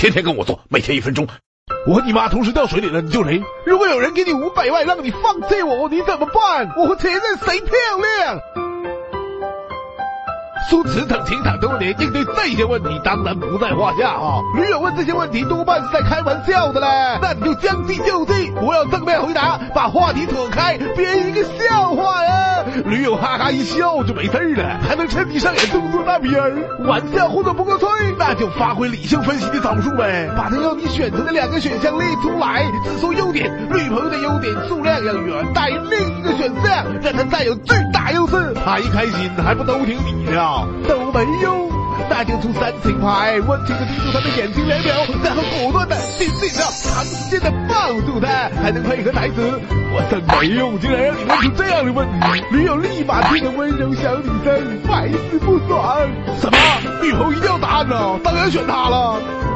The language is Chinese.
天天跟我做，每天一分钟。我和你妈同时掉水里了，你就雷。如果有人给你五百万让你放弃我，你怎么办？我和前任谁漂亮？苏驰等情场多年，应对这些问题当然不在话下啊。女友问这些问题多半是在开玩笑的嘞，那你就将计就计，不要正面回答，把话题扯开，编一个笑话呀。女友哈哈一笑就没事了，还能趁你上演动作大片儿。玩笑或者不够吹，就发挥理性分析的招数呗，把他要你选择的两个选项列出来，只说优点，女朋友的优点数量要远大于另一个选项，让他占有最大优势。他一开心还不都听你的？都没用，那就出三情牌，温情的盯住他的眼睛两秒，然后果断的紧紧的长时间的抱住他，还能配合台词。我真没用，竟然让你问出这样的问题。女友立马变得温柔小女生，百思不爽。什么？女朋友一定要答案呢？当然选他了。